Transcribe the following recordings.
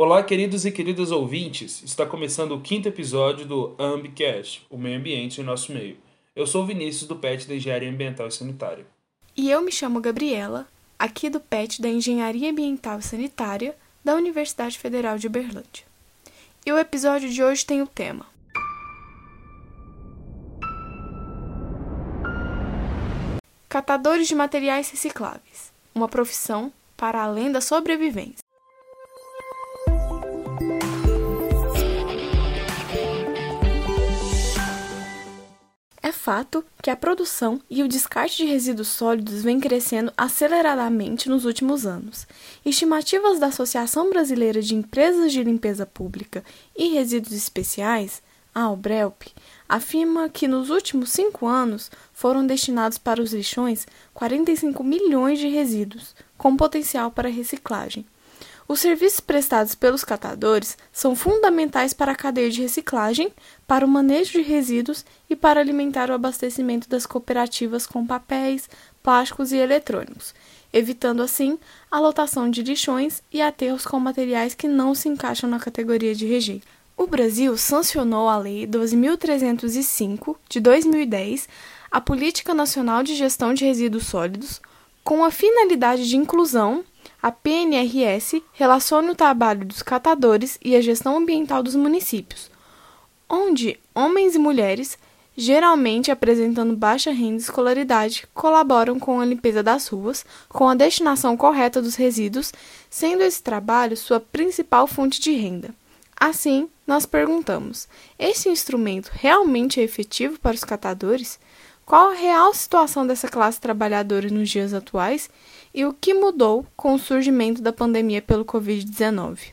Olá, queridos e queridas ouvintes. Está começando o quinto episódio do Ambicast, o meio ambiente em nosso meio. Eu sou o Vinícius do PET da Engenharia Ambiental e Sanitária. E eu me chamo Gabriela, aqui do PET da Engenharia Ambiental e Sanitária da Universidade Federal de Uberlândia. E o episódio de hoje tem o tema Catadores de materiais recicláveis, uma profissão para além da sobrevivência. Fato que a produção e o descarte de resíduos sólidos vem crescendo aceleradamente nos últimos anos. Estimativas da Associação Brasileira de Empresas de Limpeza Pública e Resíduos Especiais, a Albrelp, afirma que nos últimos cinco anos foram destinados para os lixões 45 milhões de resíduos, com potencial para reciclagem. Os serviços prestados pelos catadores são fundamentais para a cadeia de reciclagem, para o manejo de resíduos e para alimentar o abastecimento das cooperativas com papéis, plásticos e eletrônicos, evitando assim a lotação de lixões e aterros com materiais que não se encaixam na categoria de rejeito. O Brasil sancionou a Lei 12.305 de 2010, a Política Nacional de Gestão de Resíduos Sólidos, com a finalidade de inclusão a PNRS relaciona o trabalho dos catadores e a gestão ambiental dos municípios, onde homens e mulheres, geralmente apresentando baixa renda e escolaridade, colaboram com a limpeza das ruas, com a destinação correta dos resíduos, sendo esse trabalho sua principal fonte de renda. Assim, nós perguntamos: esse instrumento realmente é efetivo para os catadores? Qual a real situação dessa classe trabalhadora nos dias atuais e o que mudou com o surgimento da pandemia pelo Covid-19?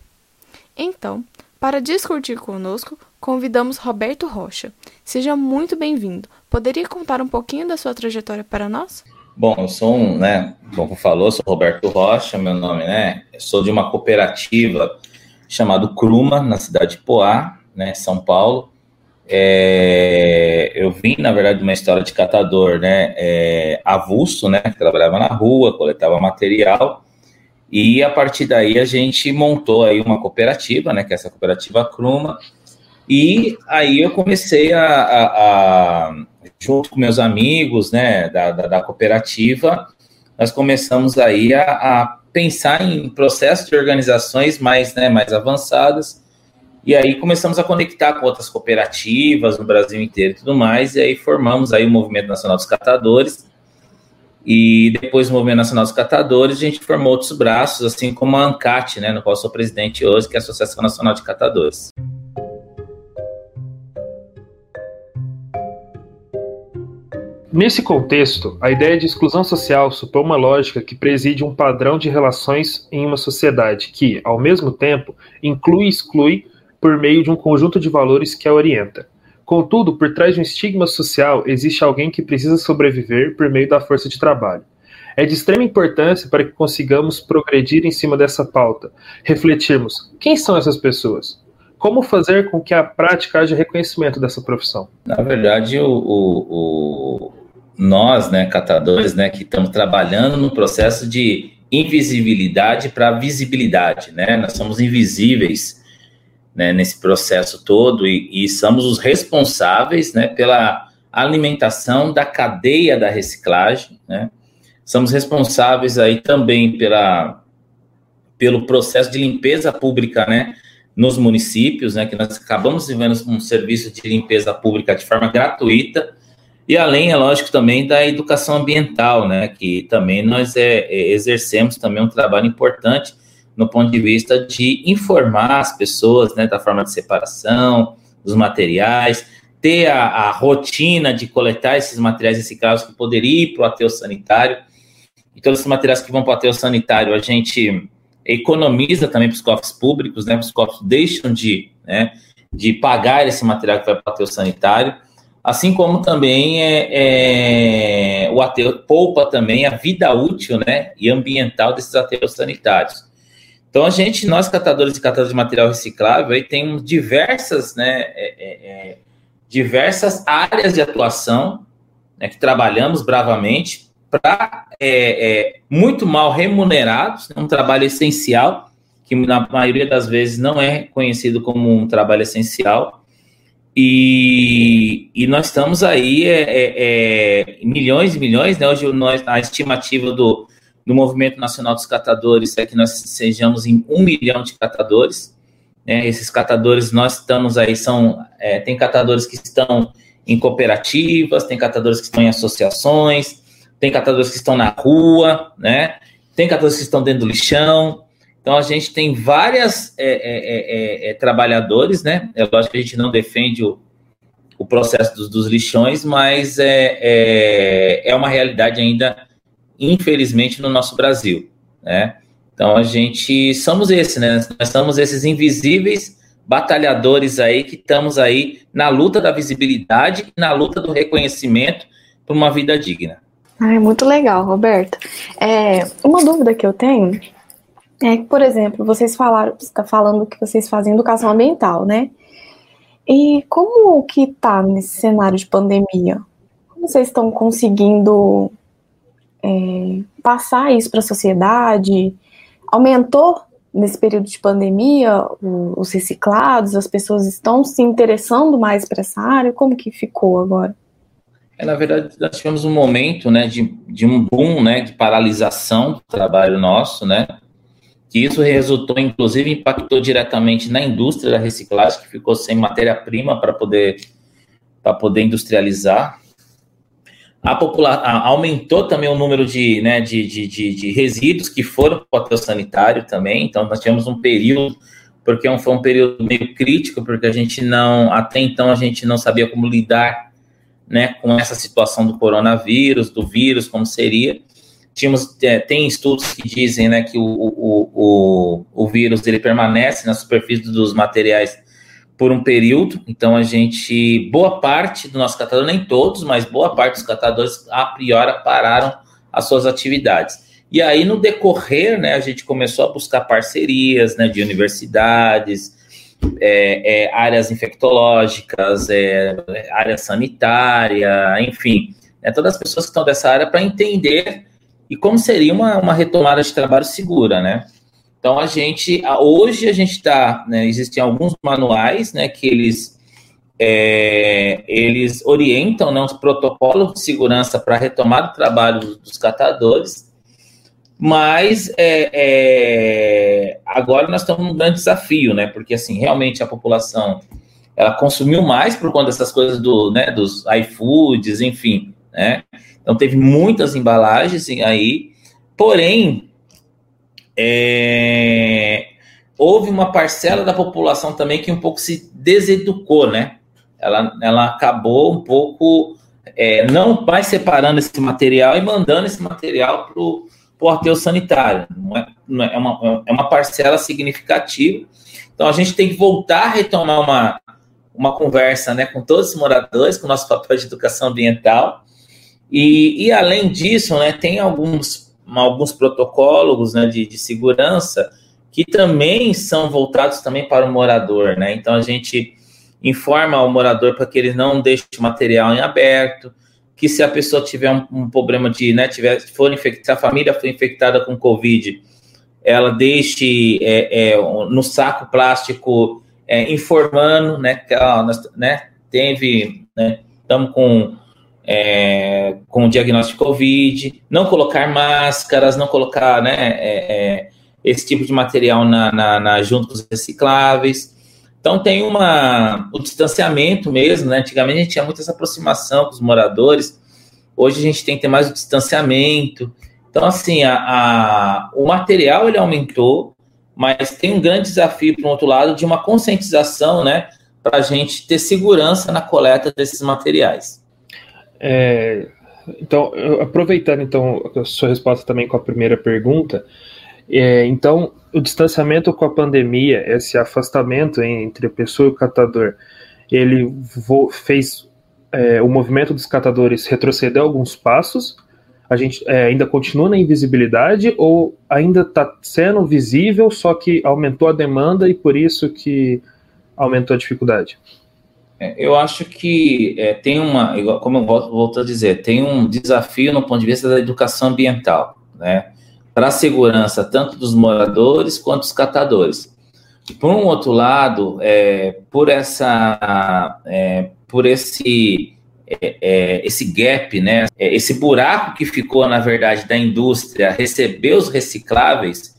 Então, para discutir conosco, convidamos Roberto Rocha. Seja muito bem-vindo. Poderia contar um pouquinho da sua trajetória para nós? Bom, eu sou um, né, como falou, sou Roberto Rocha, meu nome, né? Eu sou de uma cooperativa chamada Cruma, na cidade de Poá, né, São Paulo. É, eu vim, na verdade, de uma história de catador, né, é, avulso, né, que trabalhava na rua, coletava material, e a partir daí a gente montou aí uma cooperativa, né, que é essa cooperativa Cruma, e aí eu comecei a, a, a junto com meus amigos, né, da, da, da cooperativa, nós começamos aí a, a, pensar em processos de organizações mais, né, mais avançadas, e aí começamos a conectar com outras cooperativas no Brasil inteiro e tudo mais, e aí formamos aí o Movimento Nacional dos Catadores, e depois do Movimento Nacional dos Catadores, a gente formou outros braços, assim como a ANCAT, né, no qual sou presidente hoje, que é a Associação Nacional de Catadores. Nesse contexto, a ideia de exclusão social supõe uma lógica que preside um padrão de relações em uma sociedade que, ao mesmo tempo, inclui e exclui por meio de um conjunto de valores que a orienta. Contudo, por trás de um estigma social, existe alguém que precisa sobreviver por meio da força de trabalho. É de extrema importância para que consigamos progredir em cima dessa pauta, refletirmos quem são essas pessoas, como fazer com que a prática haja reconhecimento dessa profissão. Na verdade, o, o, o nós, né, catadores, né, que estamos trabalhando no processo de invisibilidade para visibilidade, né? Nós somos invisíveis né, nesse processo todo e, e, somos os responsáveis né, pela alimentação da cadeia da reciclagem. Né? Somos responsáveis aí também pela, pelo processo de limpeza pública né, nos municípios, né, que nós acabamos vivendo um serviço de limpeza pública de forma gratuita, e além, é lógico, também da educação ambiental, né, que também nós é, é exercemos também um trabalho importante no ponto de vista de informar as pessoas né, da forma de separação, dos materiais, ter a, a rotina de coletar esses materiais recicláveis que poderiam ir para o aterro sanitário. E todos esses materiais que vão para o aterro sanitário, a gente economiza também para os cofres públicos, né? Os cofres deixam de, né, de pagar esse material que vai para o aterro sanitário, assim como também é, é, o aterro poupa também a vida útil, né, e ambiental desses aterros sanitários. Então, a gente, nós catadores e catadores de material reciclável, aí temos diversas, né, é, é, é, diversas áreas de atuação né, que trabalhamos bravamente para é, é, muito mal remunerados, né, um trabalho essencial que na maioria das vezes não é conhecido como um trabalho essencial. E, e nós estamos aí é, milhões e milhões, né? Hoje nós, a estimativa do, do Movimento Nacional dos Catadores é que nós sejamos em um milhão de catadores. Né? Esses catadores, nós estamos aí, são, é, tem catadores que estão em cooperativas, tem catadores que estão em associações, tem catadores que estão na rua, né? Tem catadores que estão dentro do lixão, então a gente tem várias é, é, é, é, trabalhadores, né? É lógico que a gente não defende o, o processo dos, dos lixões, mas é, é, é uma realidade ainda, infelizmente, no nosso Brasil, né? Então a gente somos esse, né? Nós somos esses invisíveis batalhadores aí que estamos aí na luta da visibilidade e na luta do reconhecimento por uma vida digna. Ai, muito legal, Roberto. É, uma dúvida que eu tenho é que, por exemplo, vocês falaram, está falando que vocês fazem educação ambiental, né? E como que tá nesse cenário de pandemia? Como vocês estão conseguindo é, passar isso para a sociedade? Aumentou nesse período de pandemia os reciclados? As pessoas estão se interessando mais para essa área? Como que ficou agora? É, na verdade, nós tivemos um momento né, de, de um boom né, de paralisação do trabalho nosso, né? que isso resultou, inclusive, impactou diretamente na indústria da reciclagem, que ficou sem matéria-prima para poder, poder industrializar. A popula aumentou também o número de, né, de, de, de, de resíduos que foram para o aterro sanitário também, então nós tivemos um período, porque foi um período meio crítico, porque a gente não, até então a gente não sabia como lidar né, com essa situação do coronavírus, do vírus, como seria, Tínhamos, é, tem estudos que dizem né, que o, o, o, o vírus ele permanece na superfície dos materiais por um período, então a gente, boa parte do nosso catador, nem todos, mas boa parte dos catadores a priori pararam as suas atividades. E aí, no decorrer, né, a gente começou a buscar parcerias né, de universidades, é, é, áreas infectológicas, é, área sanitária, enfim, né, todas as pessoas que estão dessa área para entender e como seria uma, uma retomada de trabalho segura, né? Então a gente, hoje a gente está, né, existem alguns manuais, né, que eles é, eles orientam né, os protocolos de segurança para a retomada do trabalho dos catadores, mas é, é, agora nós estamos num grande desafio, né? Porque assim, realmente a população ela consumiu mais por conta dessas coisas do, né, dos iFoods, enfim, né? Então teve muitas embalagens aí, porém é, houve uma parcela da população também que um pouco se deseducou, né? Ela, ela acabou um pouco é, não mais separando esse material e mandando esse material para o aterro sanitário. Não é, não é, uma, é uma parcela significativa. Então a gente tem que voltar a retomar uma, uma conversa né, com todos os moradores, com o nosso papel de educação ambiental, e, e além disso, né, tem alguns, alguns protocolos né, de, de segurança que também são voltados também para o morador, né? Então a gente informa ao morador para que ele não deixe o material em aberto, que se a pessoa tiver um, um problema de, né, tiver, for infectada, se a família for infectada com Covid, ela deixe é, é, no saco plástico é, informando, né, que né, teve, né, estamos com é, com diagnóstico de Covid, não colocar máscaras, não colocar né, é, é, esse tipo de material na, na, na, junto com os recicláveis. Então tem uma, o distanciamento mesmo, né? Antigamente a gente tinha muita essa aproximação com os moradores, hoje a gente tem que ter mais o distanciamento. Então, assim, a, a o material ele aumentou, mas tem um grande desafio, por outro lado, de uma conscientização, né? Para a gente ter segurança na coleta desses materiais. É, então, aproveitando então a sua resposta também com a primeira pergunta, é, então o distanciamento com a pandemia, esse afastamento entre a pessoa e o catador, ele fez é, o movimento dos catadores retroceder alguns passos. A gente é, ainda continua na invisibilidade ou ainda está sendo visível, só que aumentou a demanda e por isso que aumentou a dificuldade? É, eu acho que é, tem uma, como eu volto a dizer, tem um desafio no ponto de vista da educação ambiental, né? para a segurança tanto dos moradores quanto dos catadores. Por um outro lado, é, por essa, é, por esse é, é esse gap, né, esse buraco que ficou na verdade da indústria receber os recicláveis,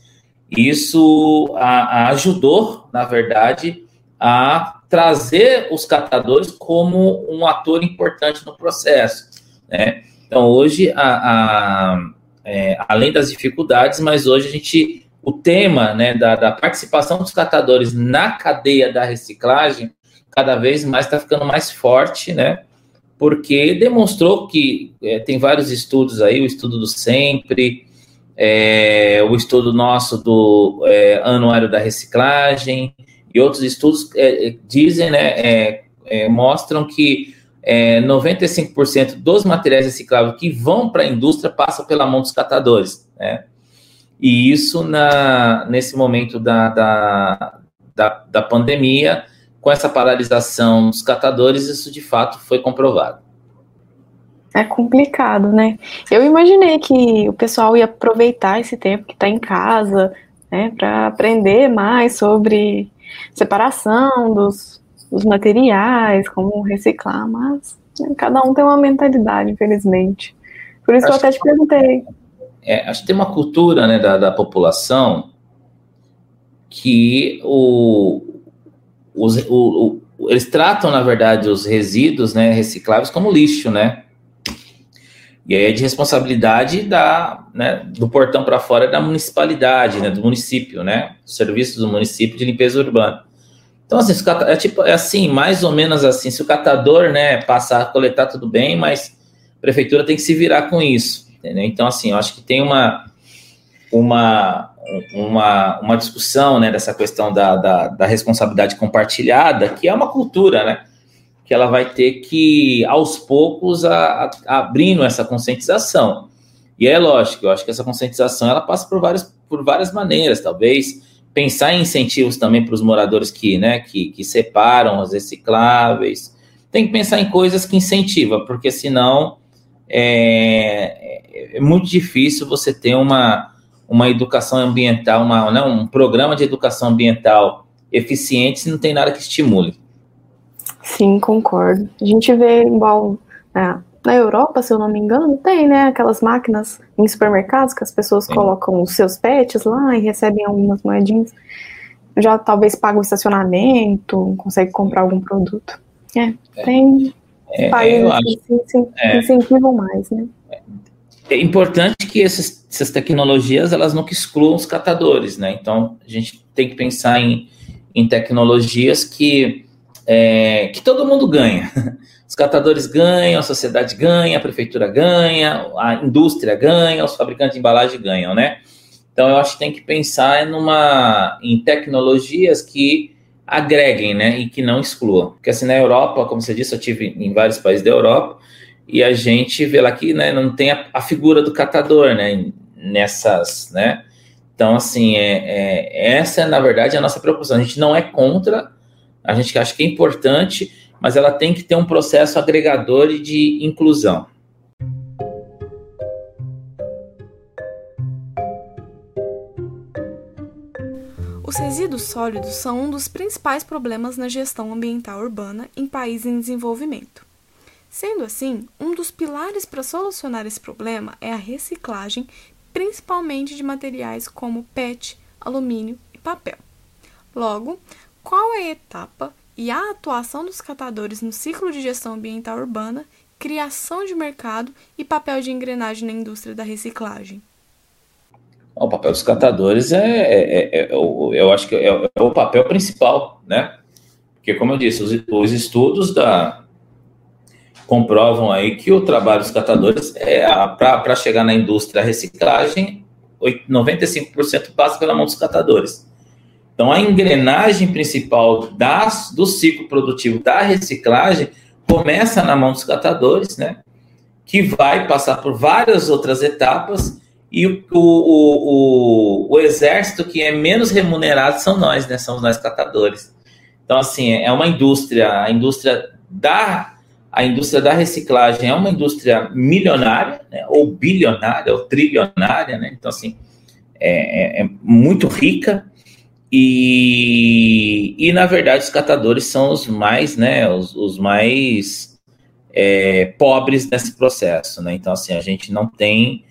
isso a, a ajudou, na verdade, a trazer os catadores como um ator importante no processo, né? Então hoje a, a é, além das dificuldades, mas hoje a gente o tema né, da, da participação dos catadores na cadeia da reciclagem cada vez mais está ficando mais forte, né? Porque demonstrou que é, tem vários estudos aí, o estudo do Sempre, é, o estudo nosso do é, Anuário da Reciclagem e outros estudos é, dizem, né, é, é, mostram que 95% dos materiais recicláveis que vão para a indústria passam pela mão dos catadores, né? E isso na, nesse momento da, da, da, da pandemia, com essa paralisação dos catadores, isso de fato foi comprovado. É complicado, né? Eu imaginei que o pessoal ia aproveitar esse tempo que está em casa, né, para aprender mais sobre separação dos, dos materiais, como reciclar, mas né, cada um tem uma mentalidade, infelizmente. Por isso acho que eu até te perguntei é, acho que tem uma cultura né, da, da população que o, os, o, o, eles tratam, na verdade, os resíduos né, recicláveis como lixo, né? E aí é de responsabilidade da, né, do portão para fora da municipalidade, né, do município, né? Serviço do município de limpeza urbana. Então, assim, é, tipo, é assim, mais ou menos assim, se o catador, né, passar a coletar tudo bem, mas a prefeitura tem que se virar com isso. Entendeu? Então, assim, eu acho que tem uma, uma, uma, uma discussão né, dessa questão da, da, da responsabilidade compartilhada, que é uma cultura, né? Que ela vai ter que, aos poucos, a, a, abrindo essa conscientização. E é lógico, eu acho que essa conscientização ela passa por várias, por várias maneiras, talvez pensar em incentivos também para os moradores que, né, que, que separam os recicláveis. Tem que pensar em coisas que incentivam, porque senão é, é muito difícil você ter uma, uma educação ambiental, uma, né, um programa de educação ambiental eficiente se não tem nada que estimule. Sim, concordo. A gente vê igual né, na Europa, se eu não me engano, tem, né, aquelas máquinas em supermercados que as pessoas Sim. colocam os seus pets lá e recebem algumas moedinhas. Já talvez pagam o estacionamento, consegue comprar algum produto. É, é. tem é, países que é, incentivam mais, né? É importante que esses, essas tecnologias elas nunca excluam os catadores, né? Então a gente tem que pensar em, em tecnologias que, é, que todo mundo ganha. Os catadores ganham, a sociedade ganha, a prefeitura ganha, a indústria ganha, os fabricantes de embalagem ganham, né? Então eu acho que tem que pensar numa, em tecnologias que agreguem, né, e que não excluam. Porque assim, na Europa, como você disse, eu tive em vários países da Europa, e a gente vê lá que, né, não tem a, a figura do catador, né, nessas, né, então, assim, é, é, essa é, na verdade, a nossa preocupação. A gente não é contra, a gente acha que é importante, mas ela tem que ter um processo agregador e de inclusão. Os resíduos sólidos são um dos principais problemas na gestão ambiental urbana em países em desenvolvimento. Sendo assim, um dos pilares para solucionar esse problema é a reciclagem, principalmente de materiais como PET, alumínio e papel. Logo, qual é a etapa e a atuação dos catadores no ciclo de gestão ambiental urbana, criação de mercado e papel de engrenagem na indústria da reciclagem? O papel dos catadores é, é, é, é eu acho que é, é, o papel principal, né? Porque, como eu disse, os, os, estudos da, comprovam aí que o trabalho dos catadores é para chegar na indústria da reciclagem, 95% passa pela mão dos catadores. Então, a engrenagem principal das, do ciclo produtivo da reciclagem começa na mão dos catadores, né? Que vai passar por várias outras etapas e o, o, o, o, exército que é menos remunerado são nós, né? São nós catadores. Então, assim, é uma indústria, a indústria da a indústria da reciclagem é uma indústria milionária, né? ou bilionária, ou trilionária, né? Então, assim, é, é muito rica e, e, na verdade, os catadores são os mais, né, os, os mais é, pobres nesse processo, né? Então, assim, a gente não tem,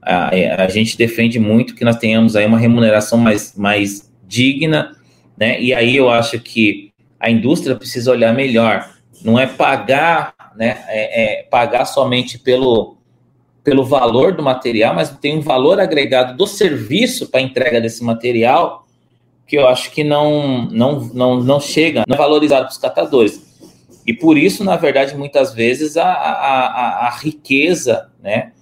a, a gente defende muito que nós tenhamos aí uma remuneração mais, mais digna, né? E aí eu acho que a indústria precisa olhar melhor, não é pagar, né, é, é pagar somente pelo, pelo valor do material, mas tem um valor agregado do serviço para entrega desse material que eu acho que não, não, não, não chega, não é valorizado para os catadores. E por isso, na verdade, muitas vezes a, a, a, a riqueza, né,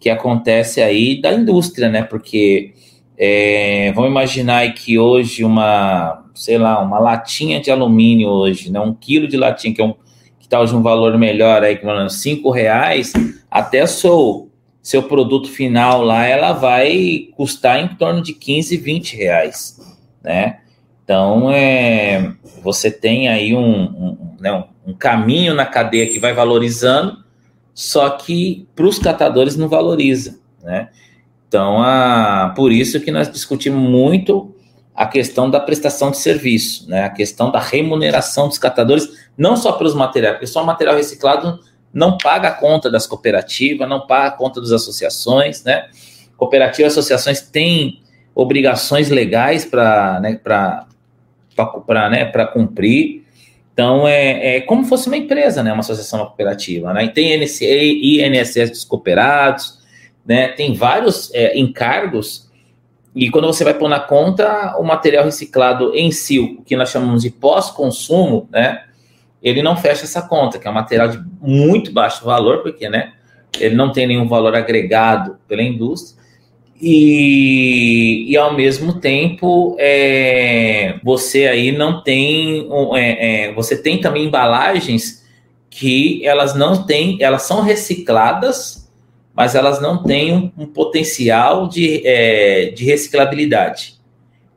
que acontece aí da indústria, né, porque é, vamos imaginar que hoje uma, sei lá, uma latinha de alumínio hoje, né, um quilo de latinha, que é um que está hoje um valor melhor aí, falando cinco reais, até seu seu produto final lá, ela vai custar em torno de 15, 20 reais né? Então, é, você tem aí um, um, né, um, caminho na cadeia que vai valorizando, só que para os catadores não valoriza, né? Então, a, por isso que nós discutimos muito a questão da prestação de serviço, né? A questão da remuneração dos catadores, não só pelos materiais, porque só material reciclado não paga a conta das cooperativas, não paga a conta das associações, né? Cooperativas e associações têm obrigações legais para né, né, cumprir. Então, é, é como fosse uma empresa, né, uma associação cooperativa. Né? E tem NCA, INSS dos cooperados, né, tem vários é, encargos, e quando você vai pôr na conta o material reciclado em si, o que nós chamamos de pós-consumo, né, ele não fecha essa conta, que é um material de muito baixo valor, porque né, ele não tem nenhum valor agregado pela indústria, e, e ao mesmo tempo é, você aí não tem é, é, você tem também embalagens que elas não têm elas são recicladas mas elas não têm um, um potencial de, é, de reciclabilidade.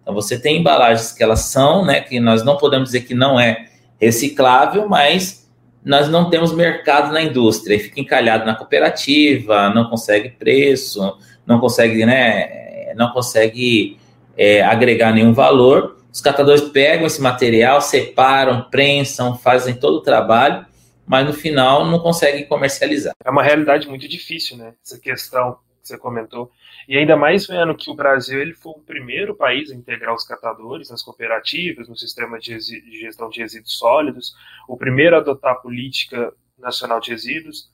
Então você tem embalagens que elas são né que nós não podemos dizer que não é reciclável mas nós não temos mercado na indústria e fica encalhado na cooperativa não consegue preço não consegue, né, não consegue é, agregar nenhum valor. Os catadores pegam esse material, separam, prensam, fazem todo o trabalho, mas no final não conseguem comercializar. É uma realidade muito difícil, né? Essa questão que você comentou. E ainda mais vendo que o Brasil ele foi o primeiro país a integrar os catadores nas cooperativas, no sistema de gestão de resíduos sólidos, o primeiro a adotar a política nacional de resíduos.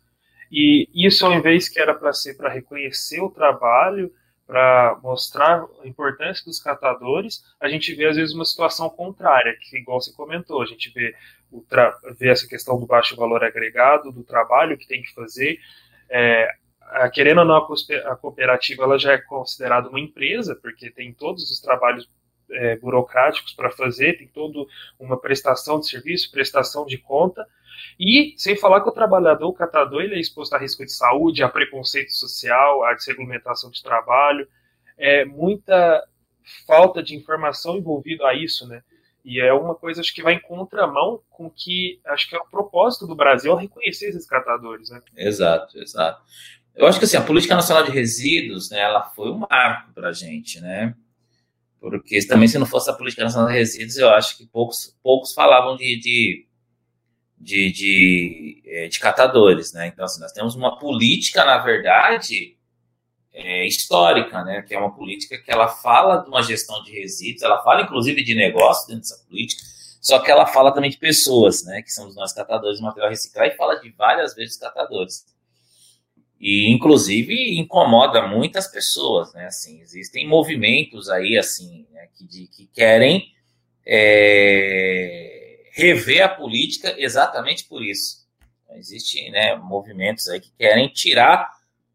E isso, ao invés que era para ser para reconhecer o trabalho, para mostrar a importância dos catadores, a gente vê às vezes uma situação contrária, que igual você comentou, a gente vê, o vê essa questão do baixo valor agregado, do trabalho que tem que fazer. É, querendo ou não, a cooperativa ela já é considerada uma empresa, porque tem todos os trabalhos é, burocráticos para fazer, tem toda uma prestação de serviço, prestação de conta, e sem falar que o trabalhador, o catador, ele é exposto a risco de saúde, a preconceito social, a desregulamentação de trabalho, é muita falta de informação envolvida a isso, né? E é uma coisa acho que vai em contramão com que acho que é o propósito do Brasil reconhecer esses catadores, né? Exato, exato. Eu acho que assim, a política nacional de resíduos, né, ela foi um marco para a gente, né? Porque também se não fosse a política nacional de resíduos, eu acho que poucos, poucos falavam de, de de, de, é, de catadores, né? Então, assim, nós temos uma política, na verdade, é, histórica, né? Que é uma política que ela fala de uma gestão de resíduos, ela fala, inclusive, de negócio dentro dessa política, só que ela fala também de pessoas, né? Que somos nós catadores de material reciclado e fala de várias vezes catadores. E, inclusive, incomoda muitas pessoas, né? Assim, existem movimentos aí, assim, né? que, de, que querem... É, rever a política exatamente por isso. Existem né, movimentos aí que querem tirar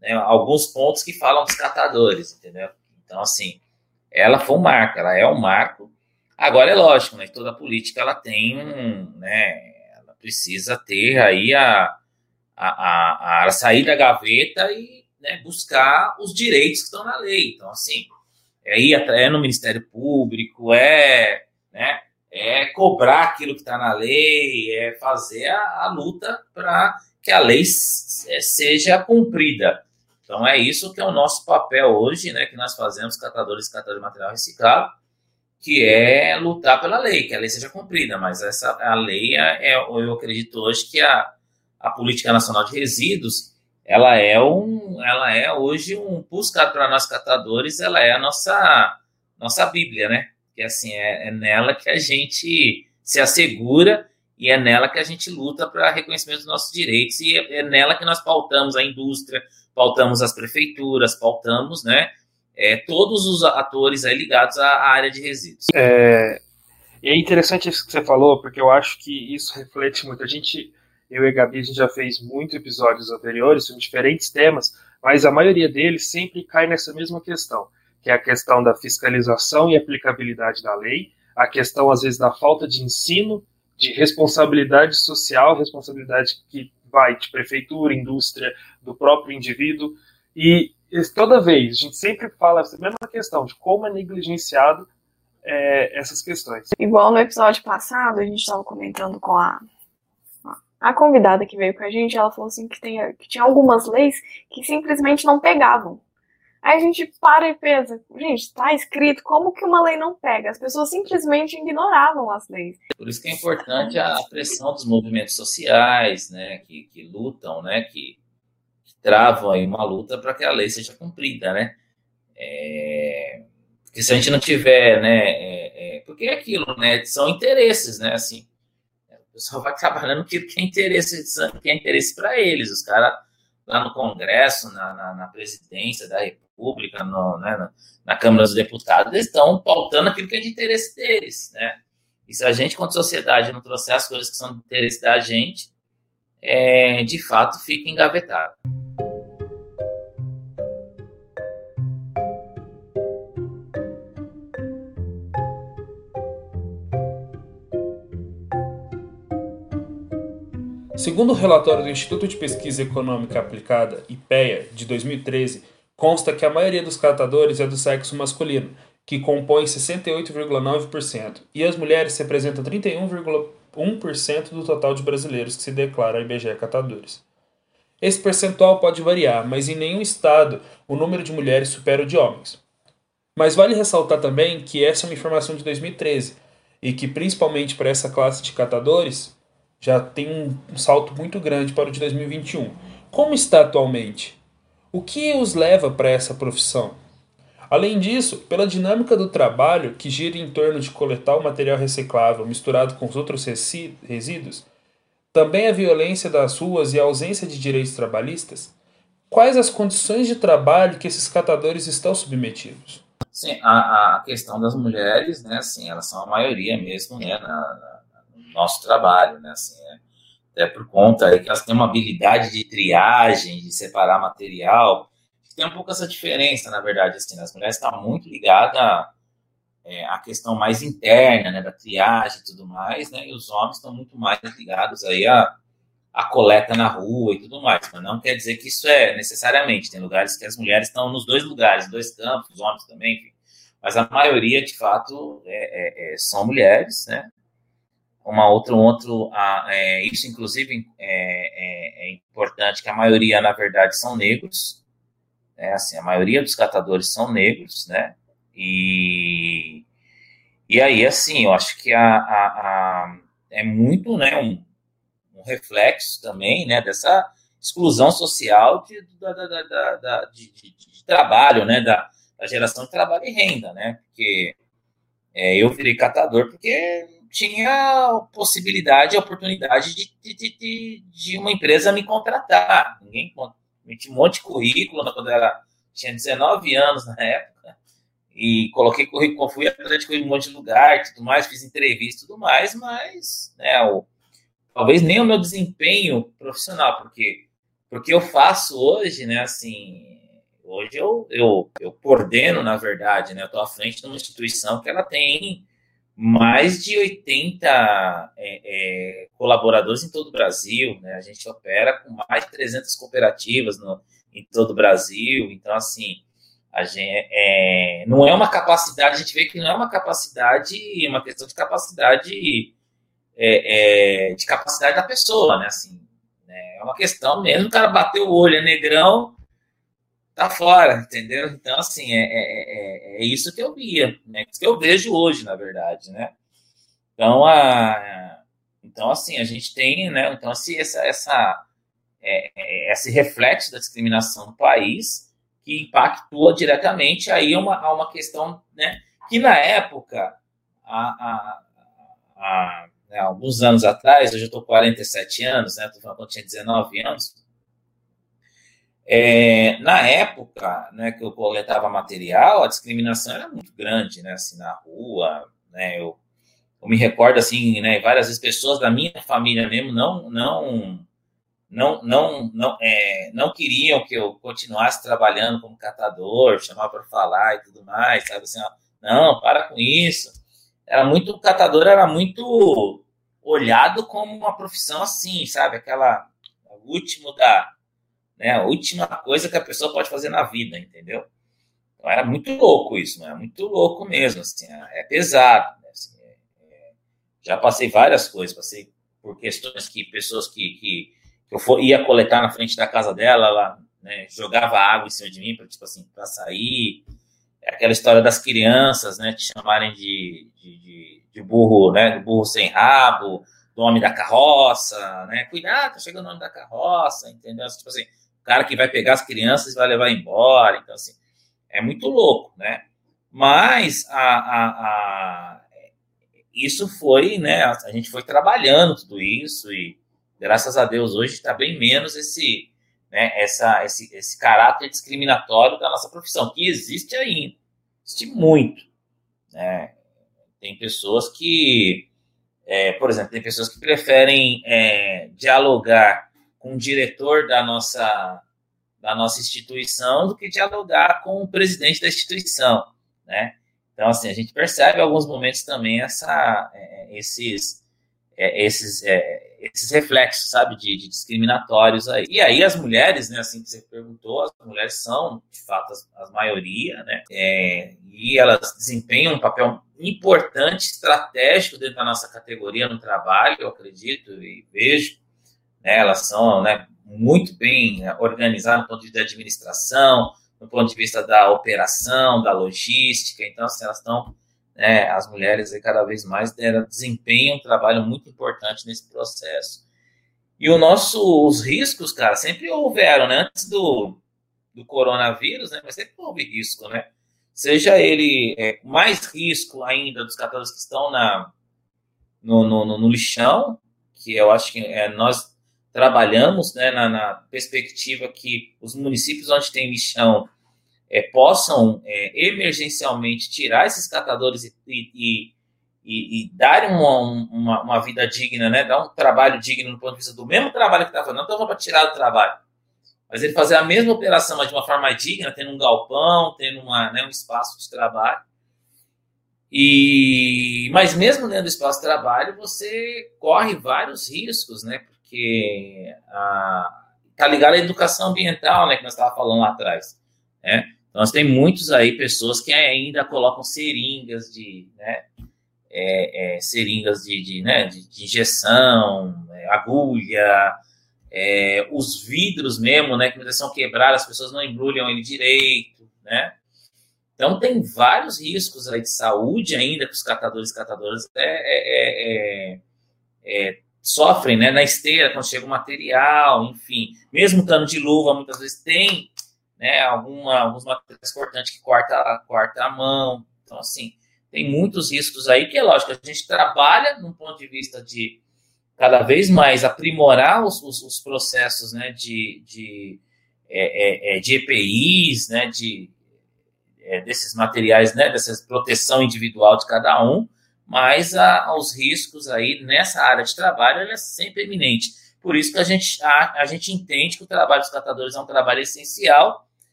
né, alguns pontos que falam dos catadores, entendeu? Então, assim, ela foi um marco, ela é um marco. Agora é lógico, né? Toda política ela tem um, né? Ela precisa ter aí a, a, a, a sair da gaveta e né, buscar os direitos que estão na lei. Então, assim, é ir é no Ministério Público, é, né? É cobrar aquilo que está na lei, é fazer a, a luta para que a lei é, seja cumprida. Então é isso que é o nosso papel hoje, né, que nós fazemos, catadores e catadores de material reciclado, que é lutar pela lei, que a lei seja cumprida, mas essa a lei é, é eu acredito hoje que a, a política nacional de resíduos ela é um ela é hoje um buscado para nós catadores ela é a nossa nossa bíblia né que assim é, é, nela que a gente se assegura e é nela que a gente luta para reconhecimento dos nossos direitos e é, é nela que nós pautamos a indústria pautamos as prefeituras pautamos né é, todos os atores aí ligados à área de resíduos. É, é interessante isso que você falou, porque eu acho que isso reflete muito. A gente, eu e a Gabi, a gente já fez muitos episódios anteriores sobre diferentes temas, mas a maioria deles sempre cai nessa mesma questão, que é a questão da fiscalização e aplicabilidade da lei, a questão, às vezes, da falta de ensino, de responsabilidade social, responsabilidade que vai de prefeitura, indústria, do próprio indivíduo, e toda vez, a gente sempre fala essa mesma questão de como é negligenciado é, essas questões. Igual no episódio passado, a gente estava comentando com a, a convidada que veio com a gente, ela falou assim que, tem, que tinha algumas leis que simplesmente não pegavam. Aí a gente para e pensa, gente, está escrito, como que uma lei não pega? As pessoas simplesmente ignoravam as leis. Por isso que é importante a pressão dos movimentos sociais, né, que, que lutam, né, que travam aí uma luta para que a lei seja cumprida, né? É, porque se a gente não tiver, né? É, é, porque é aquilo, né? São interesses, né? Assim, o pessoal vai trabalhando aquilo que é interesse, que é interesse para eles. Os caras lá no Congresso, na, na, na presidência da República, no, né, na, na, Câmara dos Deputados, eles estão pautando aquilo que é de interesse deles, né? E se a gente, quanto sociedade, não trouxer as coisas que são de interesse da gente, é, de fato fica engavetado. Segundo o relatório do Instituto de Pesquisa Econômica Aplicada, IPEA, de 2013, consta que a maioria dos catadores é do sexo masculino, que compõe 68,9%, e as mulheres representam 31,1% do total de brasileiros que se declaram IBGE catadores. Esse percentual pode variar, mas em nenhum estado o número de mulheres supera o de homens. Mas vale ressaltar também que essa é uma informação de 2013 e que, principalmente para essa classe de catadores, já tem um salto muito grande para o de 2021. Como está atualmente? O que os leva para essa profissão? Além disso, pela dinâmica do trabalho, que gira em torno de coletar o material reciclável misturado com os outros resíduos, também a violência das ruas e a ausência de direitos trabalhistas, quais as condições de trabalho que esses catadores estão submetidos? Sim, a, a questão das mulheres, né, assim, elas são a maioria mesmo, né, na nosso trabalho, né? Assim, né? Até por conta aí que elas têm uma habilidade de triagem, de separar material. Tem um pouco essa diferença, na verdade, assim, né? as mulheres estão muito ligadas é, à questão mais interna, né, da triagem e tudo mais, né? E os homens estão muito mais ligados aí à, à coleta na rua e tudo mais. Mas não quer dizer que isso é necessariamente. Tem lugares que as mulheres estão nos dois lugares, dois campos, os homens também, enfim. Mas a maioria, de fato, é, é, é são mulheres, né? Uma outra, um outro, é, isso inclusive é, é, é, importante que a maioria, na verdade, são negros, né, assim, a maioria dos catadores são negros, né, e, e aí, assim, eu acho que a, a, a é muito, né, um, um, reflexo também, né, dessa exclusão social de, da, da, da de, de, de, trabalho, né, da, da, geração de trabalho e renda, né, porque é, eu virei catador porque tinha possibilidade, oportunidade de, de, de, de, uma empresa me contratar. Ninguém meti um monte de currículo quando eu era, tinha 19 anos na época, e coloquei currículo, fui atlético em um monte de lugar, tudo mais, fiz entrevista e tudo mais, mas né, o, talvez nem o meu desempenho profissional, porque porque eu faço hoje, né, assim, hoje eu, eu, eu coordeno, na verdade, né, eu estou à frente de uma instituição que ela tem mais de 80 é, é, colaboradores em todo o Brasil, né? A gente opera com mais de 300 cooperativas no, em todo o Brasil, então, assim, a gente, é, não é uma capacidade, a gente vê que não é uma capacidade, é uma questão de capacidade, é, é, de capacidade da pessoa, né? Assim, né? é uma questão mesmo, o cara bateu o olho, é negrão, tá fora, entendeu? Então, assim, é, é, é, é isso que eu via, né? Isso que eu vejo hoje, na verdade, né? Então, a, então assim, a gente tem, né? Então, assim, essa, essa, é, é, esse reflexo da discriminação no país que impactua diretamente aí uma, a uma questão, né? Que na época, a, a, a né, alguns anos atrás, hoje eu com 47 anos, né? Quando eu tinha 19 anos, é, na época né, que eu coletava material, a discriminação era muito grande, né? Assim, na rua, né? Eu, eu me recordo, assim, né? Várias vezes pessoas da minha família mesmo não, não, não, não, não, é, não queriam que eu continuasse trabalhando como catador, chamar para falar e tudo mais, sabe? Assim, ó, não, para com isso. Era muito, o catador era muito olhado como uma profissão assim, sabe? Aquela, o último da né? A última coisa que a pessoa pode fazer na vida, entendeu? Então era muito louco isso, é muito louco mesmo, assim, é, é pesado. Né? Assim, é, é, já passei várias coisas, passei por questões que pessoas que, que, que eu for, ia coletar na frente da casa dela, ela né, jogava água em cima de mim para tipo assim, sair. É aquela história das crianças, né, te chamarem de, de, de, de burro, né, de burro sem rabo, do homem da carroça, né? Cuidado, tá chegando o nome da carroça, entendeu? Tipo assim, cara que vai pegar as crianças e vai levar embora. Então, assim, é muito louco, né? Mas a, a, a, isso foi, né? A gente foi trabalhando tudo isso e graças a Deus hoje está bem menos esse, né, essa, esse, esse caráter discriminatório da nossa profissão, que existe ainda, existe muito. Né? Tem pessoas que, é, por exemplo, tem pessoas que preferem é, dialogar com o diretor da nossa, da nossa instituição do que dialogar com o presidente da instituição, né? Então, assim, a gente percebe em alguns momentos também essa, é, esses, é, esses, é, esses reflexos, sabe, de, de, discriminatórios aí. E aí as mulheres, né, assim que você perguntou, as mulheres são, de fato, as maioria, né, é, e elas desempenham um papel importante, estratégico dentro da nossa categoria no trabalho, eu acredito e vejo, né? Elas são né, muito bem organizadas no ponto de vista da administração, no ponto de vista da operação, da logística. Então, assim, elas estão, né, as mulheres cada vez mais desempenham um trabalho muito importante nesse processo. E o nosso, os riscos, cara, sempre houveram, né? Antes do, do coronavírus, né? Mas sempre houve risco, né? Seja ele é, mais risco ainda dos catadores que estão na, no, no, no, lixão, que eu acho que é, nós trabalhamos né, na, na, perspectiva que os municípios onde tem lixão é, possam é, emergencialmente tirar esses catadores e, e, e, e dar uma, uma, uma, vida digna, né, dar um trabalho digno do ponto de vista do mesmo trabalho que está fazendo, não estou para tirar do trabalho, mas ele fazer a mesma operação, mas de uma forma digna, tendo um galpão, tendo uma, né, um espaço de trabalho. E, mas mesmo dentro do espaço de trabalho, você corre vários riscos, né? Porque está ligado à educação ambiental, né, que nós estávamos falando lá atrás. Né? Então, nós tem muitos aí, pessoas que ainda colocam seringas de, né, é, é, seringas de, de, né, de, de injeção, é, agulha, é, os vidros mesmo, né, que são quebrados, as pessoas não embrulham ele direito, né? Então, tem vários riscos aí de saúde ainda que os catadores e catadoras é, é, é, é sofrem né, na esteira quando chega o material, enfim. Mesmo estando de luva, muitas vezes tem né, alguma, alguns materiais cortantes que corta, corta a mão. Então, assim, tem muitos riscos aí, que é lógico, a gente trabalha num ponto de vista de cada vez mais aprimorar os, os, os processos né, de, de, é, é, é de EPIs, né, de, é, desses materiais, né, dessa proteção individual de cada um, mas a, os riscos aí nessa área de trabalho é sempre eminente. Por isso que a gente, a, a gente entende que o trabalho dos catadores é um trabalho essencial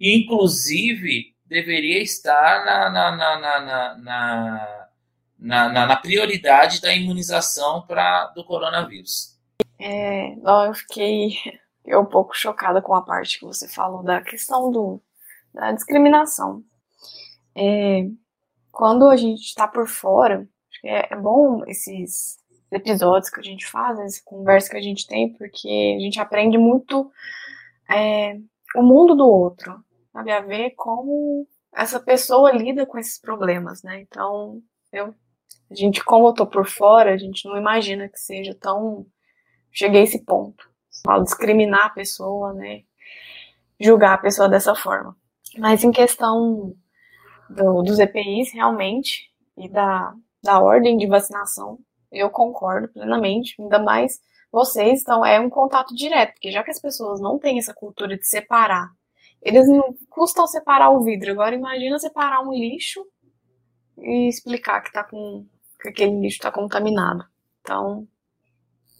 inclusive, deveria estar na, na, na, na, na, na prioridade da imunização pra, do coronavírus. É, eu fiquei eu um pouco chocada com a parte que você falou da questão do, da discriminação. É, quando a gente está por fora, é, é bom esses episódios que a gente faz, essa conversa que a gente tem, porque a gente aprende muito é, o mundo do outro, sabe, a ver como essa pessoa lida com esses problemas, né? Então, eu, a gente, como eu tô por fora, a gente não imagina que seja tão. Cheguei a esse ponto. Ao discriminar a pessoa, né? Julgar a pessoa dessa forma. Mas em questão do, dos EPIs, realmente, e da, da ordem de vacinação, eu concordo plenamente, ainda mais vocês, então é um contato direto, porque já que as pessoas não têm essa cultura de separar, eles não custam separar o vidro. Agora imagina separar um lixo e explicar que tá com que aquele lixo está contaminado. Então,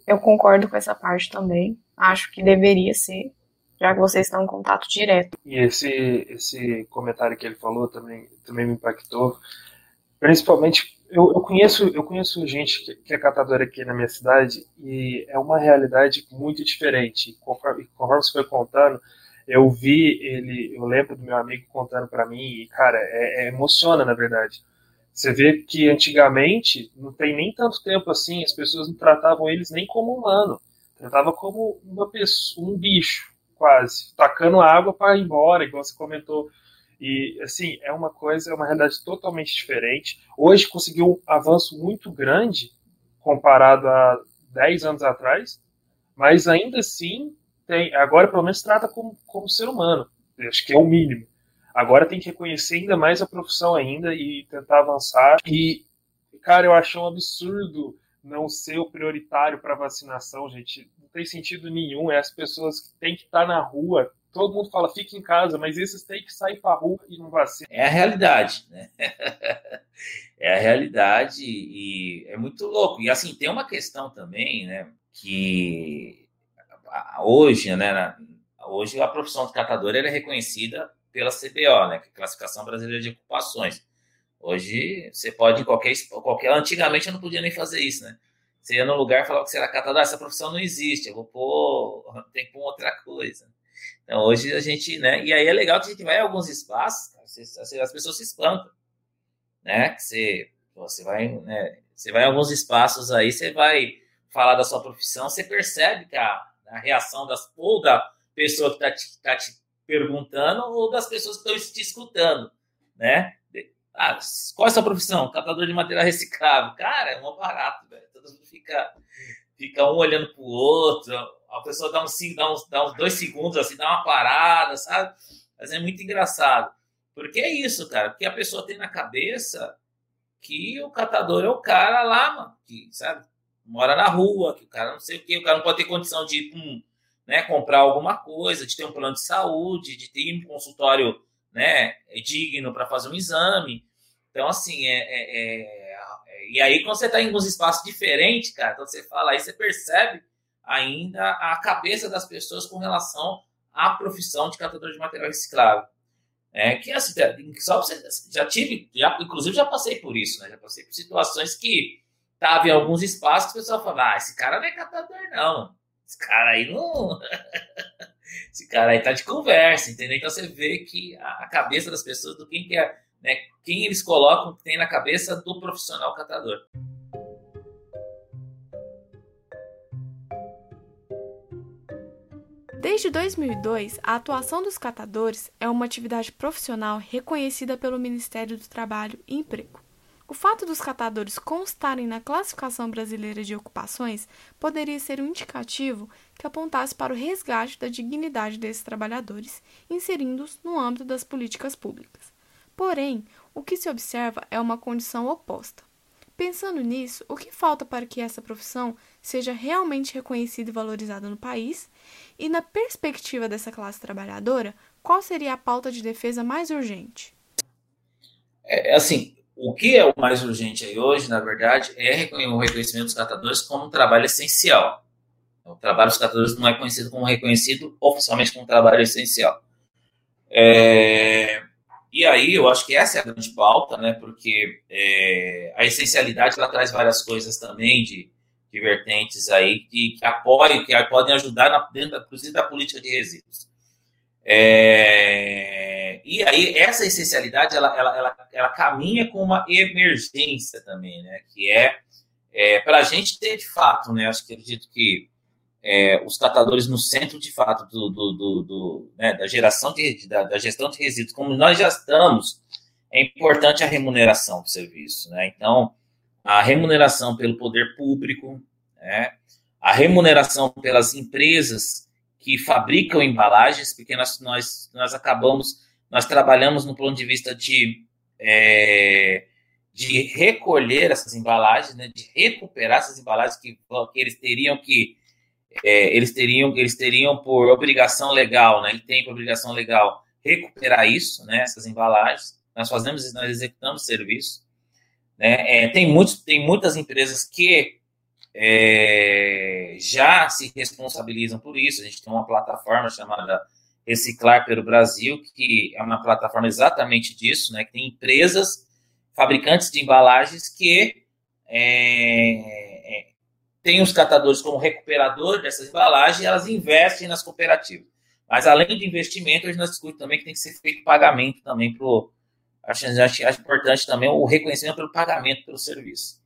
eu concordo com essa parte também. Acho que deveria ser, já que vocês estão em contato direto. E esse esse comentário que ele falou também também me impactou, principalmente eu, eu, conheço, eu conheço gente que, que, é catadora aqui na minha cidade e é uma realidade muito diferente. Conforme, conforme você foi contando, eu vi ele, eu lembro do meu amigo contando para mim e, cara, é, é, emociona, na verdade. Você vê que antigamente, não tem nem tanto tempo assim, as pessoas não tratavam eles nem como humano. Tratava como uma pessoa, um bicho, quase. Tacando água para ir embora, igual você comentou e, assim, é uma coisa, é uma realidade totalmente diferente. Hoje conseguiu um avanço muito grande comparado a 10 anos atrás, mas ainda assim, tem, agora pelo menos trata como, como ser humano. Acho que é o mínimo. Agora tem que reconhecer ainda mais a profissão ainda e tentar avançar. E, cara, eu acho um absurdo não ser o prioritário para vacinação, gente. Tem sentido nenhum. É as pessoas que têm que estar na rua todo mundo fala fique em casa, mas esses têm que sair para a rua e não vacinam. É a realidade, né? é a realidade e é muito louco. E assim, tem uma questão também, né, que hoje, né, hoje a profissão de catador é reconhecida pela CBO, né, é Classificação Brasileira de Ocupações. Hoje você pode em qualquer, qualquer. Antigamente eu não podia nem fazer isso, né? Você ia no lugar e falava que você era catador, essa profissão não existe, eu vou pôr, tem que pôr outra coisa. Então, hoje a gente, né? E aí é legal que a gente vai em alguns espaços, as pessoas se espantam, né? Que você, você vai, né? Você vai em alguns espaços aí, você vai falar da sua profissão, você percebe que a, a reação das, ou da pessoa que está te, tá te perguntando ou das pessoas que estão te escutando, né? Ah, qual é a sua profissão? Catador de material reciclável. Cara, é um barato, velho. Fica, fica um olhando para o outro a pessoa dá uns, dá, uns, dá uns dois segundos assim, dá uma parada, sabe? Mas é muito engraçado. Porque é isso, cara. Porque a pessoa tem na cabeça que o catador é o cara lá, mano, que, sabe? Mora na rua, que o cara não sei o quê, o cara não pode ter condição de hum, né, comprar alguma coisa, de ter um plano de saúde, de ter um consultório né, digno para fazer um exame. Então, assim, é, é, é, E aí, quando você está em alguns espaços diferentes, cara, quando você fala aí, você percebe ainda a cabeça das pessoas com relação à profissão de catador de material reciclável. É, que assim, só você, já tive, já, inclusive já passei por isso, né? Já passei por situações que tava em alguns espaços que o pessoal falava, ah, esse cara não é catador, não. Esse cara aí não. esse cara aí tá de conversa, entendeu? Então você vê que a, cabeça das pessoas, do quem que é, né? Quem eles colocam, tem na cabeça do profissional catador. Desde 2002, a atuação dos catadores é uma atividade profissional reconhecida pelo Ministério do Trabalho e Emprego. O fato dos catadores constarem na classificação brasileira de ocupações poderia ser um indicativo que apontasse para o resgate da dignidade desses trabalhadores, inserindo-os no âmbito das políticas públicas. Porém, o que se observa é uma condição oposta. Pensando nisso, o que falta para que essa profissão seja realmente reconhecida e valorizada no país? E na perspectiva dessa classe trabalhadora, qual seria a pauta de defesa mais urgente? É, assim, o que é o mais urgente aí hoje, na verdade, é o reconhecimento dos catadores como um trabalho essencial. O trabalho dos catadores não é conhecido como reconhecido oficialmente como trabalho essencial. É, e aí, eu acho que essa é a grande pauta, né? Porque é, a essencialidade ela traz várias coisas também de, de vertentes aí que, que apoiam, que podem ajudar na, dentro, inclusive, da política de resíduos. É, e aí, essa essencialidade ela, ela, ela, ela, caminha com uma emergência também, né? Que é, é para a gente ter de fato, né? Acho que acredito que é, os catadores no centro, de fato, do, do, do, do né, da geração de, da, da, gestão de resíduos, como nós já estamos, é importante a remuneração do serviço. Né? Então, a remuneração pelo poder público, né? a remuneração pelas empresas que fabricam embalagens, porque nós, nós, nós acabamos, nós trabalhamos no ponto de vista de, é, de recolher essas embalagens, né, de recuperar essas embalagens que, que eles teriam que é, eles teriam eles teriam por obrigação legal, né, ele tem por obrigação legal recuperar isso, né, essas embalagens. Nós fazemos, nós executamos serviço. Né, é, tem muitos, tem muitas empresas que é, já se responsabilizam por isso. A gente tem uma plataforma chamada Reciclar pelo Brasil, que é uma plataforma exatamente disso, né? Que tem empresas, fabricantes de embalagens que é, têm os catadores como recuperador dessas embalagens elas investem nas cooperativas. Mas além de investimento, a gente discute também que tem que ser feito pagamento também para. Acho, acho, acho importante também o reconhecimento pelo pagamento pelo serviço.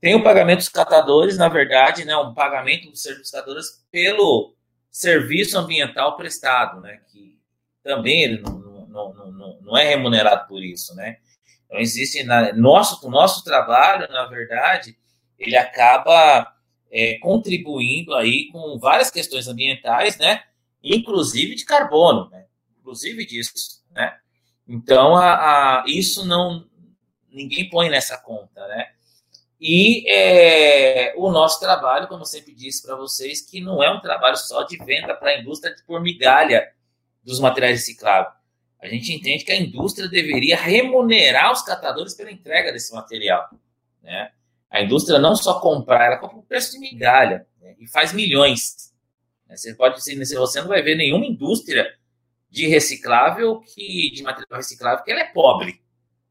Tem o pagamento dos catadores, na verdade, né, um pagamento dos catadores pelo serviço ambiental prestado, né, que também ele não, não, não, não é remunerado por isso, né. Então, existe, na, nosso, nosso trabalho, na verdade, ele acaba é, contribuindo aí com várias questões ambientais, né, inclusive de carbono, né, inclusive disso, né. Então, a, a, isso não, ninguém põe nessa conta, né. E é, o nosso trabalho, como eu sempre disse para vocês, que não é um trabalho só de venda para a indústria por migalha dos materiais recicláveis. A gente entende que a indústria deveria remunerar os catadores pela entrega desse material. Né? A indústria não só comprar, ela compra o preço de migalha né? e faz milhões. Você pode você não vai ver nenhuma indústria de reciclável que de material reciclável que ela é pobre.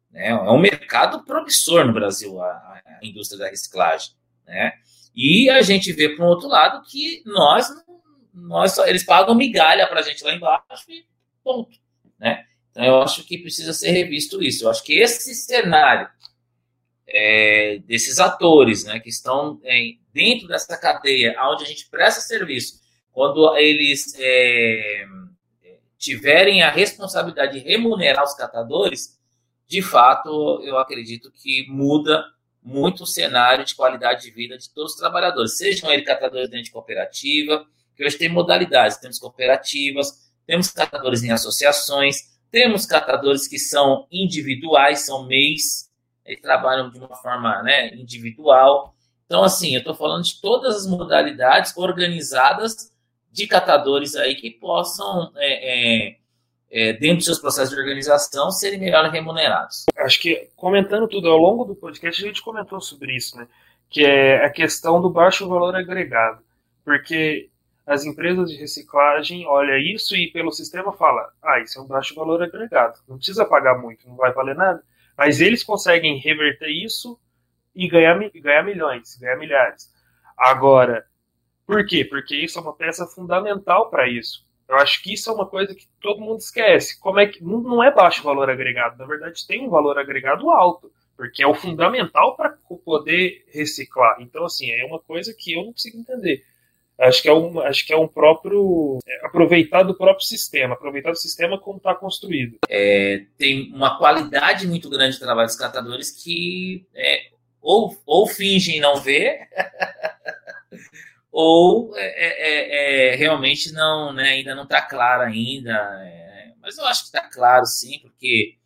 Né? É um mercado promissor no Brasil, a, a indústria da reciclagem. Né? E a gente vê, por um outro lado, que nós, nós eles pagam migalha para a gente lá embaixo e ponto. Né? Então, eu acho que precisa ser revisto isso. Eu acho que esse cenário é, desses atores né, que estão é, dentro dessa cadeia, onde a gente presta serviço, quando eles é, tiverem a responsabilidade de remunerar os catadores, de fato, eu acredito que muda muito o cenário de qualidade de vida de todos os trabalhadores, sejam eles catadores dentro de cooperativa, que hoje tem modalidades, temos cooperativas, temos catadores em associações, temos catadores que são individuais, são MEIs, eles trabalham de uma forma né, individual. Então, assim, eu estou falando de todas as modalidades organizadas de catadores aí que possam é, é, é, dentro dos seus processos de organização, serem melhor remunerados. Acho que, comentando tudo ao longo do podcast, a gente comentou sobre isso, né? Que é a questão do baixo valor agregado. Porque as empresas de reciclagem olham isso e pelo sistema fala, ah, isso é um baixo valor agregado, não precisa pagar muito, não vai valer nada. Mas eles conseguem reverter isso e ganhar, ganhar milhões, ganhar milhares. Agora, por quê? Porque isso é uma peça fundamental para isso. Eu acho que isso é uma coisa que todo mundo esquece. Como é que não é baixo valor agregado, na verdade tem um valor agregado alto, porque é o fundamental para poder reciclar. Então assim, é uma coisa que eu não consigo entender. Acho que é um, acho que é um próprio é, aproveitar do próprio sistema, aproveitar do sistema como está construído. É, tem uma qualidade muito grande de trabalho dos catadores que é, ou, ou fingem não ver ou é, é, é, é, realmente não, né, ainda não está claro ainda. É, mas eu acho que está claro sim, porque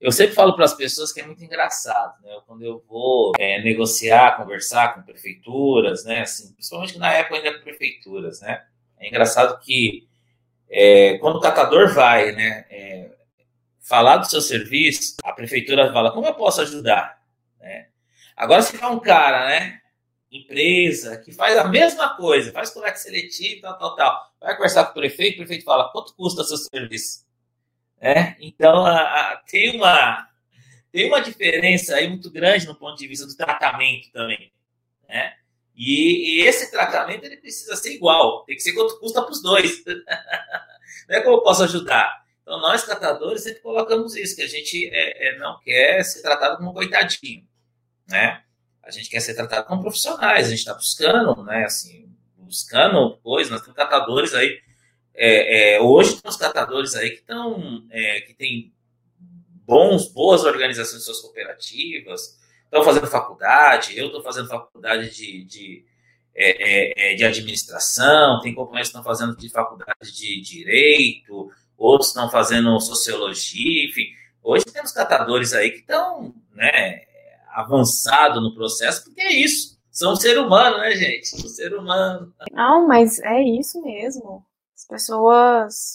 eu sempre falo para as pessoas que é muito engraçado, né? Quando eu vou é, negociar, conversar com prefeituras, né? Assim, principalmente na época ainda prefeituras, né? É engraçado que quando o catador vai, né? falar do seu serviço, a prefeitura fala, como eu posso ajudar? Né? Agora, se tiver um cara, né? empresa que faz a mesma coisa, faz coleta seletiva, tal, tal, tal. Vai conversar com o prefeito, o prefeito fala, quanto custa o seu serviço? É? Então, a, a, tem, uma, tem uma diferença aí muito grande no ponto de vista do tratamento também. Né? E, e esse tratamento ele precisa ser igual, tem que ser quanto custa para os dois. não é como eu posso ajudar. Então, nós, tratadores, sempre colocamos isso, que a gente é, é, não quer ser tratado como um coitadinho. Né? a gente quer ser tratado como profissionais, a gente está buscando, né, assim, buscando coisas, nós temos catadores aí. É, é, hoje temos catadores aí que estão, é, que tem bons, boas organizações suas cooperativas, estão fazendo faculdade, eu estou fazendo faculdade de, de, é, é, é, de administração, tem companheiros que estão fazendo de faculdade de direito, outros estão fazendo sociologia, enfim. Hoje temos catadores aí que estão né, avançados no processo, porque é isso. São um ser humano, né, gente? Um ser humano. Não, mas é isso mesmo. As pessoas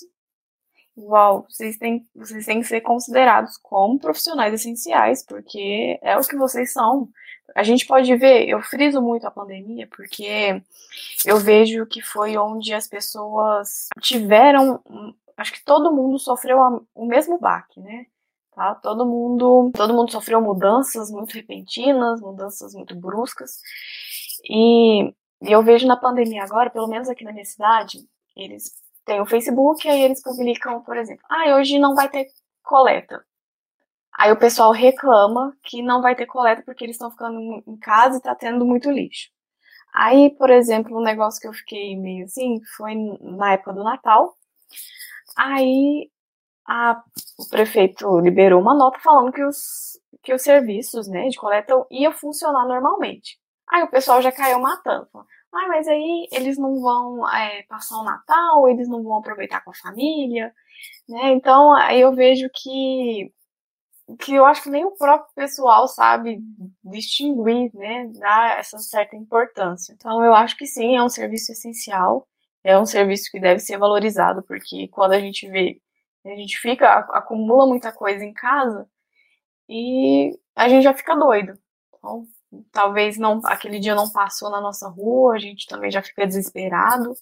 igual, vocês têm, vocês têm que ser considerados como profissionais essenciais, porque é o que vocês são. A gente pode ver, eu friso muito a pandemia, porque eu vejo que foi onde as pessoas tiveram, acho que todo mundo sofreu o mesmo baque, né? Tá? Todo mundo, todo mundo sofreu mudanças muito repentinas, mudanças muito bruscas. E, e eu vejo na pandemia agora, pelo menos aqui na minha cidade, eles tem o Facebook, aí eles publicam, por exemplo, ah, hoje não vai ter coleta. Aí o pessoal reclama que não vai ter coleta porque eles estão ficando em casa e está tendo muito lixo. Aí, por exemplo, um negócio que eu fiquei meio assim foi na época do Natal. Aí a, o prefeito liberou uma nota falando que os, que os serviços né, de coleta iam funcionar normalmente. Aí o pessoal já caiu matando. Ah, mas aí eles não vão é, passar o Natal, eles não vão aproveitar com a família, né? Então aí eu vejo que que eu acho que nem o próprio pessoal sabe distinguir, né, dar essa certa importância. Então eu acho que sim, é um serviço essencial, é um serviço que deve ser valorizado, porque quando a gente vê, a gente fica, acumula muita coisa em casa e a gente já fica doido. Então, talvez não aquele dia não passou na nossa rua, a gente também já fica desesperado.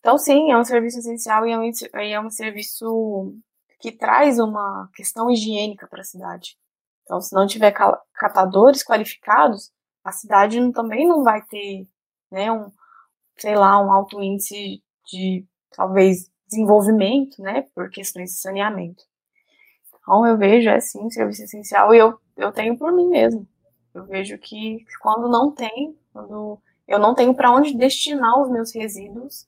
Então, sim, é um serviço essencial e é um, é um serviço que traz uma questão higiênica para a cidade. Então, se não tiver catadores qualificados, a cidade também não vai ter, né, um, sei lá, um alto índice de, talvez, desenvolvimento, né, por questões de saneamento. Então, eu vejo, é sim, um serviço essencial e eu, eu tenho por mim mesmo. Eu vejo que quando não tem, quando eu não tenho para onde destinar os meus resíduos,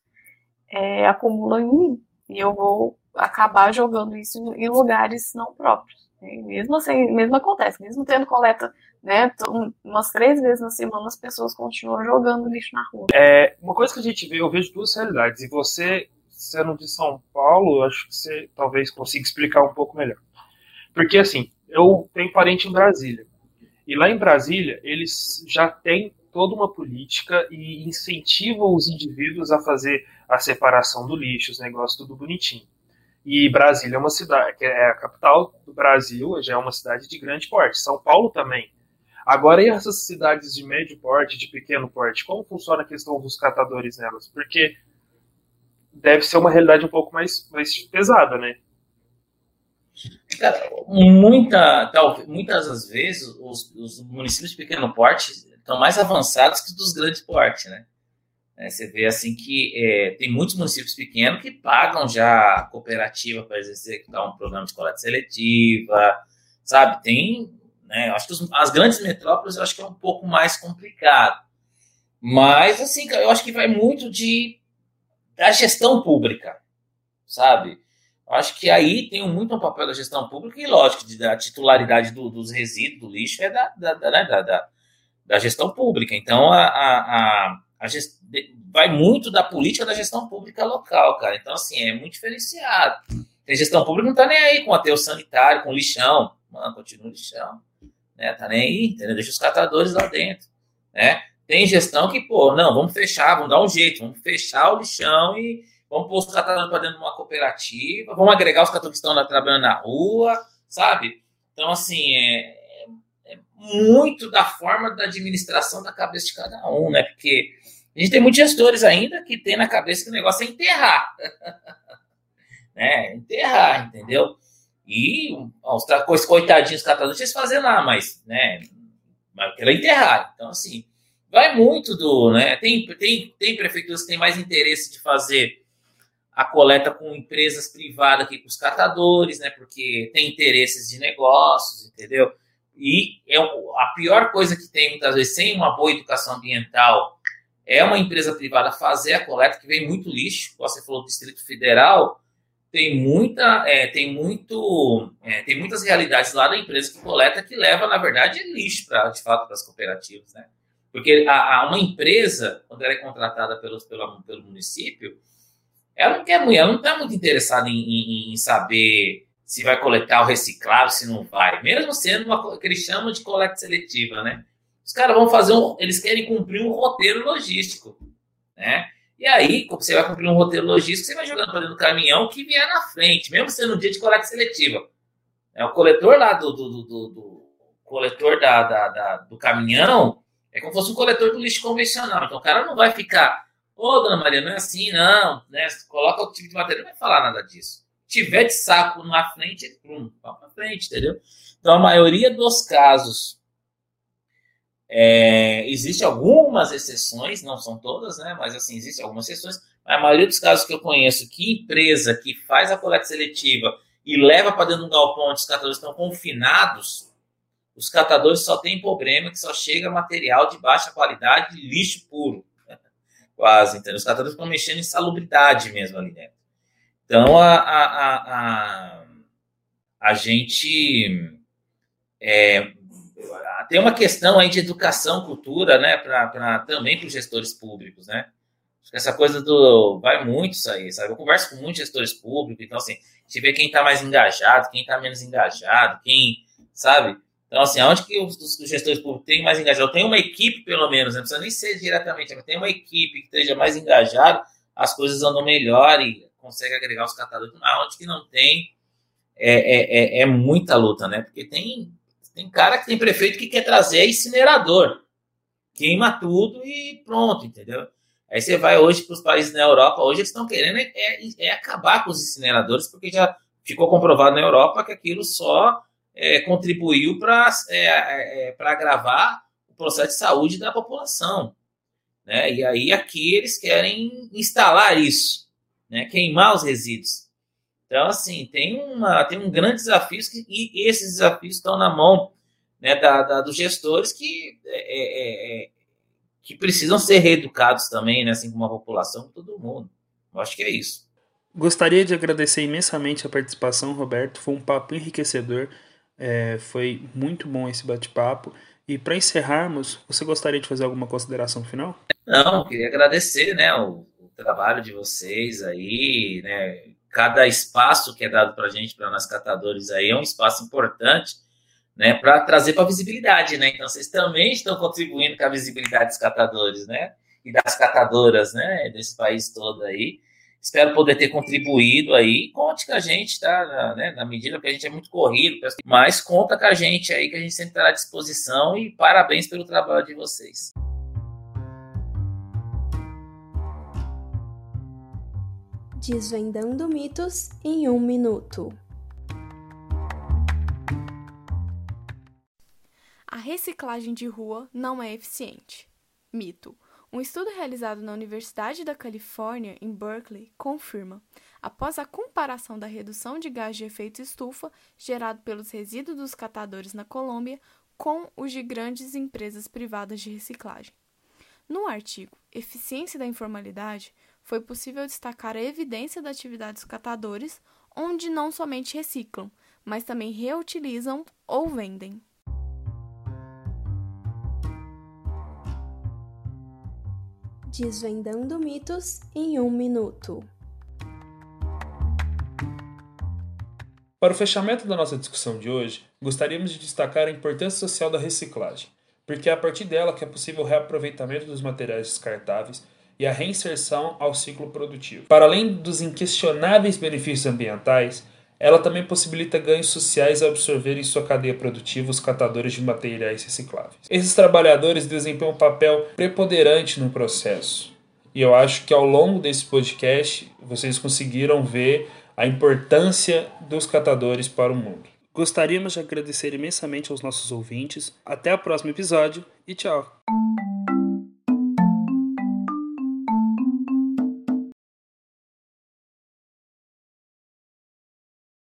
é, em mim. E eu vou acabar jogando isso em lugares não próprios. E mesmo assim, mesmo acontece, mesmo tendo coleta, né, umas três vezes na semana as pessoas continuam jogando lixo na rua. É, uma coisa que a gente vê, eu vejo duas realidades, e você, sendo de São Paulo, acho que você talvez consiga explicar um pouco melhor. Porque assim, eu tenho parente em Brasília, e lá em Brasília, eles já têm toda uma política e incentivam os indivíduos a fazer a separação do lixo, os negócios tudo bonitinho. E Brasília é uma cidade, que é a capital do Brasil, já é uma cidade de grande porte. São Paulo também. Agora, e essas cidades de médio porte, de pequeno porte, como funciona a questão dos catadores nelas? Porque deve ser uma realidade um pouco mais, mais pesada, né? Muita, tal, muitas das vezes os, os, municípios de pequeno porte estão mais avançados que dos grandes porte, né? É, você vê assim que é, tem muitos municípios pequenos que pagam já cooperativa para executar um programa de coleta seletiva, sabe? Tem, né? Acho que os, as grandes metrópoles eu acho que é um pouco mais complicado, mas assim, eu acho que vai muito de da gestão pública, sabe? Acho que aí tem muito um papel da gestão pública e, lógico, da titularidade do, dos resíduos, do lixo, é da, da, da, né, da, da gestão pública. Então, a, a, a, gest... vai muito da política da gestão pública local, cara. Então, assim, é muito diferenciado. Tem gestão pública não tá nem aí com aterro sanitário, com lixão. Mano, continua lixão. Né? Tá nem aí, entendeu? Deixa os catadores lá dentro. Né? Tem gestão que, pô, não, vamos fechar, vamos dar um jeito, vamos fechar o lixão e vamos pôr os catadores para dentro de uma cooperativa, vamos agregar os catadores que estão trabalhando na rua, sabe? Então, assim, é, é, muito da forma da administração da cabeça de cada um, né? Porque a gente tem muitos gestores ainda que tem na cabeça que o negócio é enterrar. né? Enterrar, entendeu? E os coitadinhos catadores eles fazem lá, mas, né? Mas quero enterrar. Então, assim, vai muito do, né? Tem, tem, tem prefeituras que têm mais interesse de fazer a coleta com empresas privadas aqui, com os catadores, né? Porque tem interesses de negócios, entendeu? E é a pior coisa que tem, muitas vezes, sem uma boa educação ambiental é uma empresa privada fazer a coleta, que vem muito lixo, você falou do Distrito Federal, tem muita, é, tem muito, é, tem muitas realidades lá da empresa que coleta que leva, na verdade, lixo para de fato para as cooperativas, né? Porque a, a, uma empresa, quando ela é contratada pelos, pelo, pelo município, ela não quer muito, ela não está muito interessada em, em, em, saber se vai coletar ou reciclar, se não vai, mesmo sendo uma que eles chamam de coleta seletiva, né? Os caras vão fazer um, eles querem cumprir um roteiro logístico, né? E aí, como você vai cumprir um roteiro logístico, você vai jogando para dentro do caminhão que vier na frente, mesmo sendo um dia de coleta seletiva. É, o coletor lá do, do, do, do, do coletor da, da, da, do caminhão é como se fosse um coletor do lixo convencional. Então o cara não vai ficar, ô oh, dona Maria, não é assim, não, né? Coloca o tipo de material, não vai falar nada disso. Tiver de saco na frente, ele pum, vai para frente, entendeu? Então a maioria dos casos é, existe algumas exceções, não são todas, né? Mas assim, existem algumas exceções. A maioria dos casos que eu conheço, que empresa que faz a coleta seletiva e leva para dentro de um galpão onde os catadores estão confinados, os catadores só têm problema que só chega material de baixa qualidade, lixo puro. Quase, entendeu? Os catadores estão mexendo em salubridade mesmo ali dentro. Então, a, a, a, a, a gente é, tem uma questão aí de educação, cultura, né, pra, pra também para os gestores públicos, né? Essa coisa do. Vai muito isso aí, sabe? Eu converso com muitos gestores públicos, então, assim, a gente vê quem está mais engajado, quem está menos engajado, quem, sabe? Então, assim, aonde que os, os gestores públicos têm mais engajado? Tem uma equipe, pelo menos, né? não precisa nem ser diretamente, mas tem uma equipe que esteja mais engajada, as coisas andam melhor e consegue agregar os catadores. Aonde que não tem, é, é, é, é muita luta, né? Porque tem tem cara que tem prefeito que quer trazer incinerador. Queima tudo e pronto, entendeu? Aí você vai hoje para os países na Europa, hoje eles estão querendo é, é, é, acabar com os incineradores, porque já ficou comprovado na Europa que aquilo só é, contribuiu para é, é, agravar o processo de saúde da população. Né? E aí aqui eles querem instalar isso, né? queimar os resíduos. Então, assim, tem, uma, tem um grande desafio que, e esses desafios estão na mão né, da, da dos gestores que, é, é, é, que precisam ser reeducados também, né, assim como a população, todo mundo. Eu acho que é isso. Gostaria de agradecer imensamente a participação, Roberto. Foi um papo enriquecedor. É, foi muito bom esse bate-papo. E para encerrarmos, você gostaria de fazer alguma consideração final? Não, queria agradecer né, o, o trabalho de vocês aí, né, cada espaço que é dado para a gente, para nós catadores aí, é um espaço importante, né, para trazer para a visibilidade, né? Então, vocês também estão contribuindo com a visibilidade dos catadores, né? E das catadoras, né? Desse país todo aí. Espero poder ter contribuído aí. Conte com a gente, tá? Na, né? na medida que a gente é muito corrido, mas conta com a gente aí, que a gente sempre está à disposição. E parabéns pelo trabalho de vocês. Desvendando mitos em um minuto. A reciclagem de rua não é eficiente. Mito. Um estudo realizado na Universidade da Califórnia, em Berkeley, confirma, após a comparação da redução de gás de efeito estufa gerado pelos resíduos dos catadores na Colômbia com os de grandes empresas privadas de reciclagem. No artigo Eficiência da Informalidade, foi possível destacar a evidência da atividade dos catadores, onde não somente reciclam, mas também reutilizam ou vendem. Desvendando mitos em um minuto. Para o fechamento da nossa discussão de hoje, gostaríamos de destacar a importância social da reciclagem, porque é a partir dela que é possível o reaproveitamento dos materiais descartáveis e a reinserção ao ciclo produtivo. Para além dos inquestionáveis benefícios ambientais, ela também possibilita ganhos sociais ao absorver em sua cadeia produtiva os catadores de materiais recicláveis. Esses trabalhadores desempenham um papel preponderante no processo. E eu acho que ao longo desse podcast vocês conseguiram ver a importância dos catadores para o mundo. Gostaríamos de agradecer imensamente aos nossos ouvintes. Até o próximo episódio e tchau!